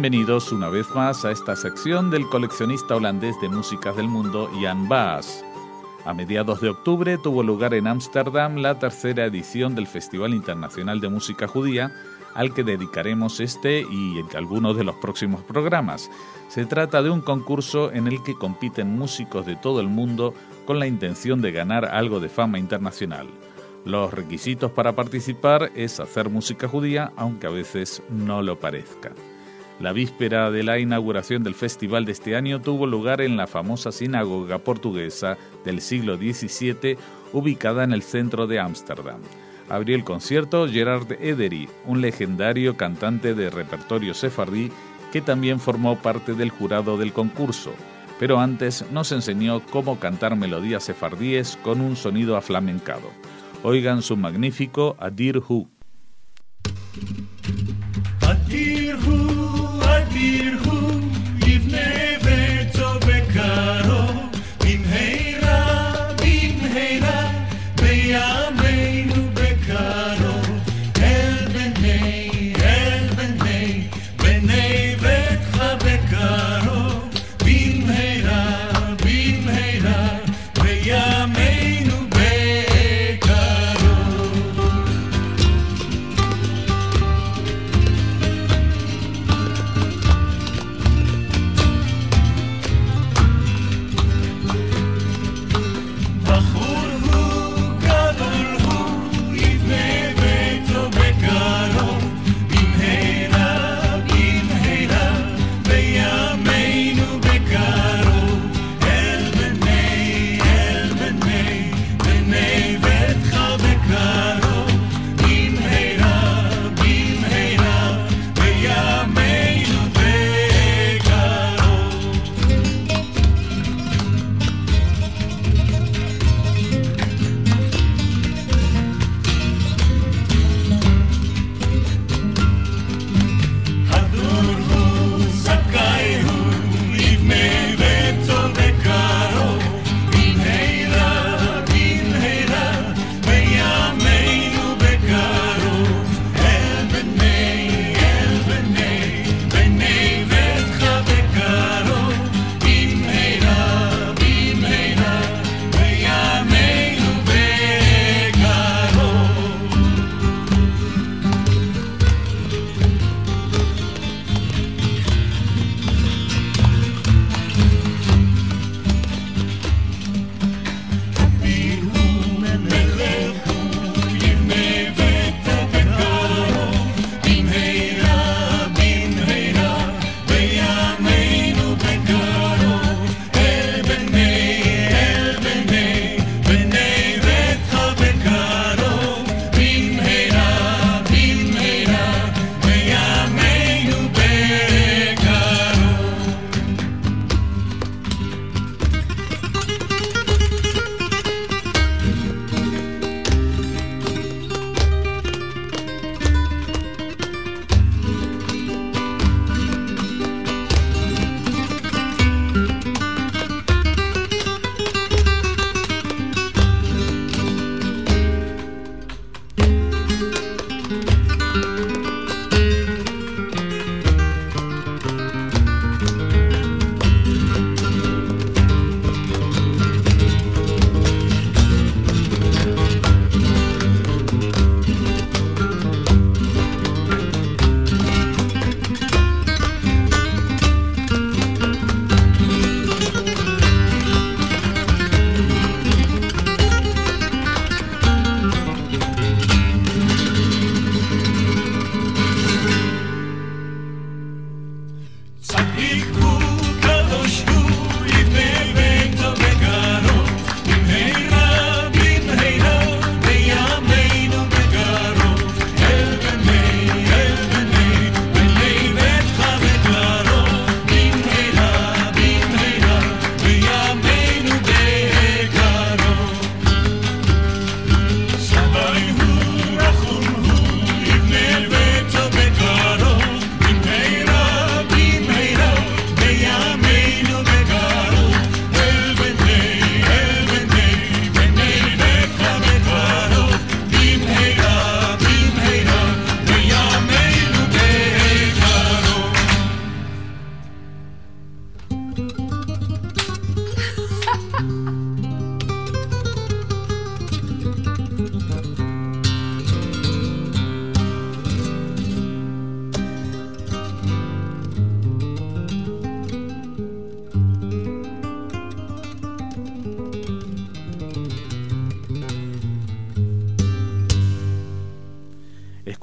Bienvenidos una vez más a esta sección del coleccionista holandés de músicas del mundo Jan Baas. A mediados de octubre tuvo lugar en Ámsterdam la tercera edición del Festival Internacional de Música Judía, al que dedicaremos este y algunos de los próximos programas. Se trata de un concurso en el que compiten músicos de todo el mundo con la intención de ganar algo de fama internacional. Los requisitos para participar es hacer música judía, aunque a veces no lo parezca. La víspera de la inauguración del festival de este año tuvo lugar en la famosa sinagoga portuguesa del siglo XVII, ubicada en el centro de Ámsterdam. Abrió el concierto Gerard Edery, un legendario cantante de repertorio sefardí que también formó parte del jurado del concurso. Pero antes nos enseñó cómo cantar melodías sefardíes con un sonido aflamencado. Oigan su magnífico Adir Hu.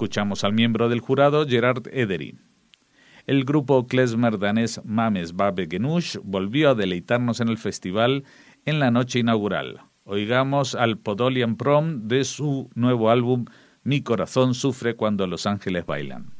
Escuchamos al miembro del jurado Gerard Edery. El grupo klezmer danés Mames Babe Genush volvió a deleitarnos en el festival en la noche inaugural. Oigamos al Podolian Prom de su nuevo álbum Mi corazón sufre cuando los ángeles bailan.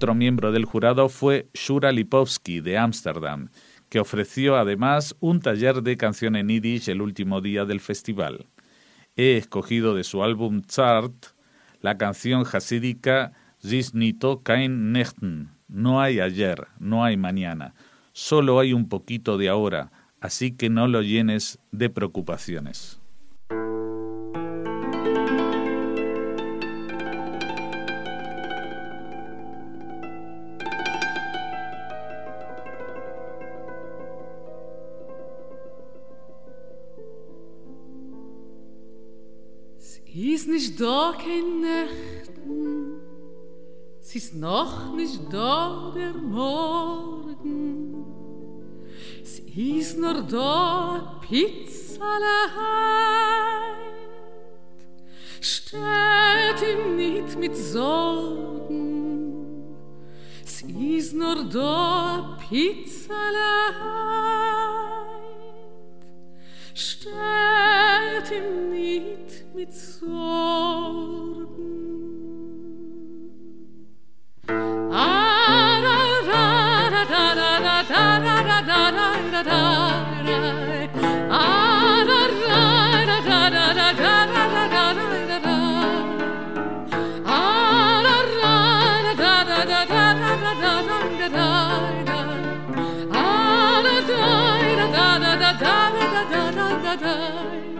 Otro miembro del jurado fue Shura Lipovsky de Ámsterdam, que ofreció además un taller de canción en yiddish el último día del festival. He escogido de su álbum Zart la canción hasídica Zisnito kein Nechten, no hay ayer, no hay mañana, solo hay un poquito de ahora, así que no lo llenes de preocupaciones. Da kein Nächten, es ist noch nicht da der Morgen, es ist nur da Pizza allein, steht ihm nicht mit Sorgen, es ist nur da Pizza allein, steht ihm nicht mit Sorgen. Da, da, da, da, da, da, da, da, da,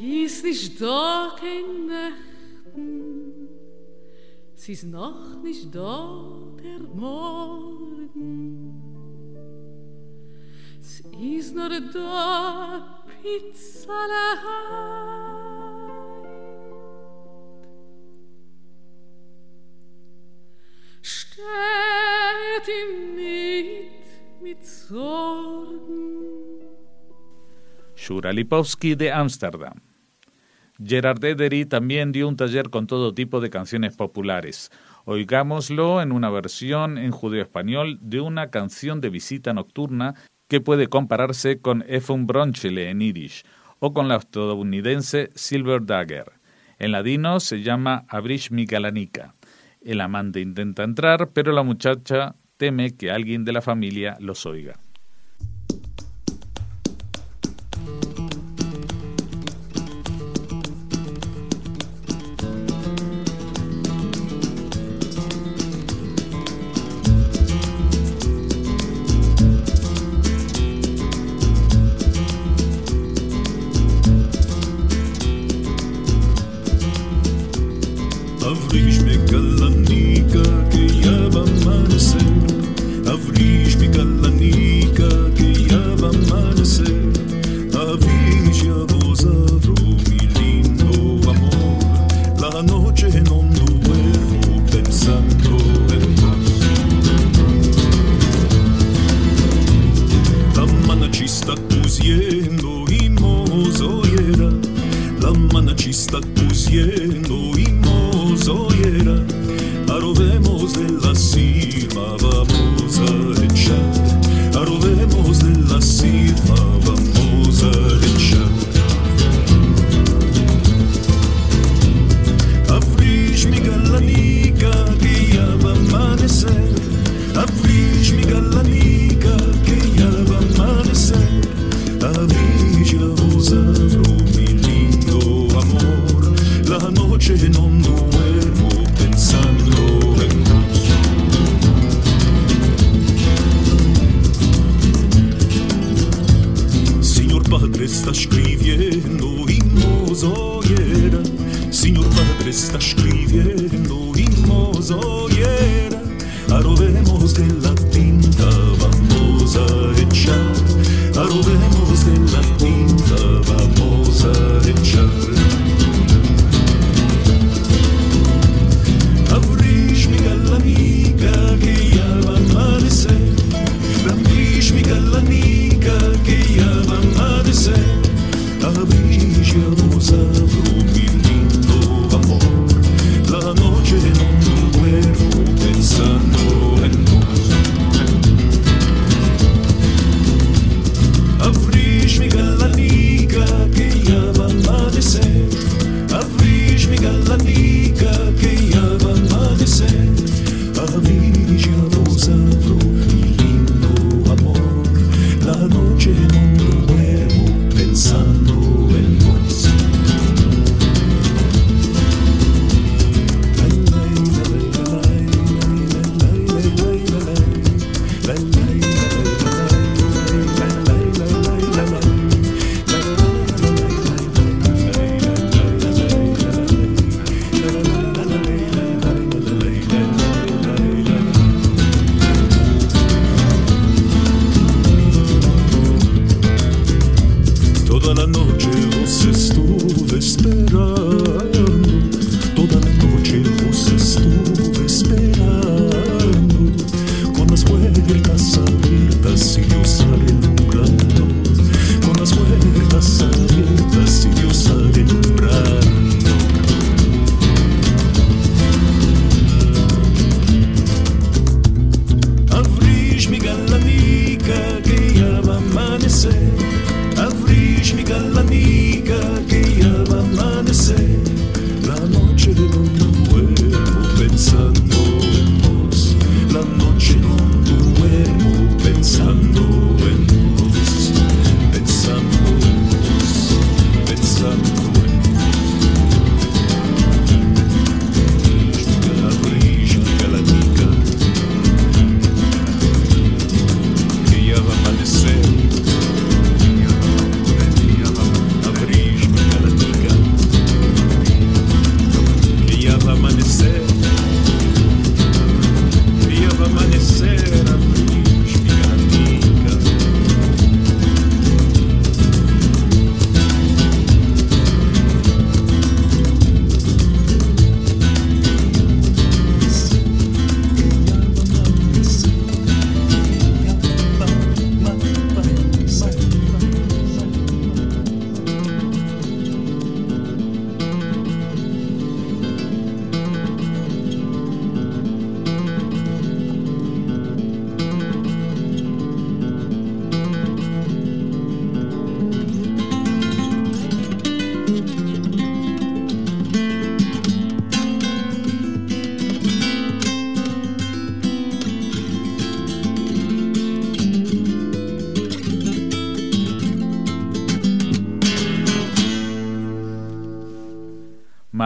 Ist this doch in ist noch nicht da, der Morgen. Sie ist nur da, Pizza Steht ihm nicht mit Sorgen. Shura Lipovsky de Ámsterdam. Gerard Edery también dio un taller con todo tipo de canciones populares. Oigámoslo en una versión en judeo-español de una canción de visita nocturna que puede compararse con Efun Bronchele en Yiddish o con la estadounidense Silver Dagger. En ladino se llama Abrish Mikalanika. El amante intenta entrar, pero la muchacha teme que alguien de la familia los oiga.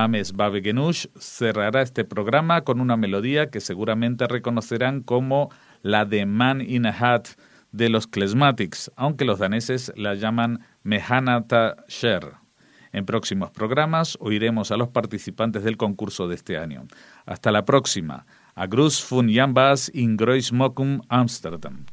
Mames Babegenush cerrará este programa con una melodía que seguramente reconocerán como la de Man in a Hat de los Klesmatics, aunque los daneses la llaman Mehanata Sher. En próximos programas oiremos a los participantes del concurso de este año. Hasta la próxima. A Grus von Jambas in Groismockum, Amsterdam.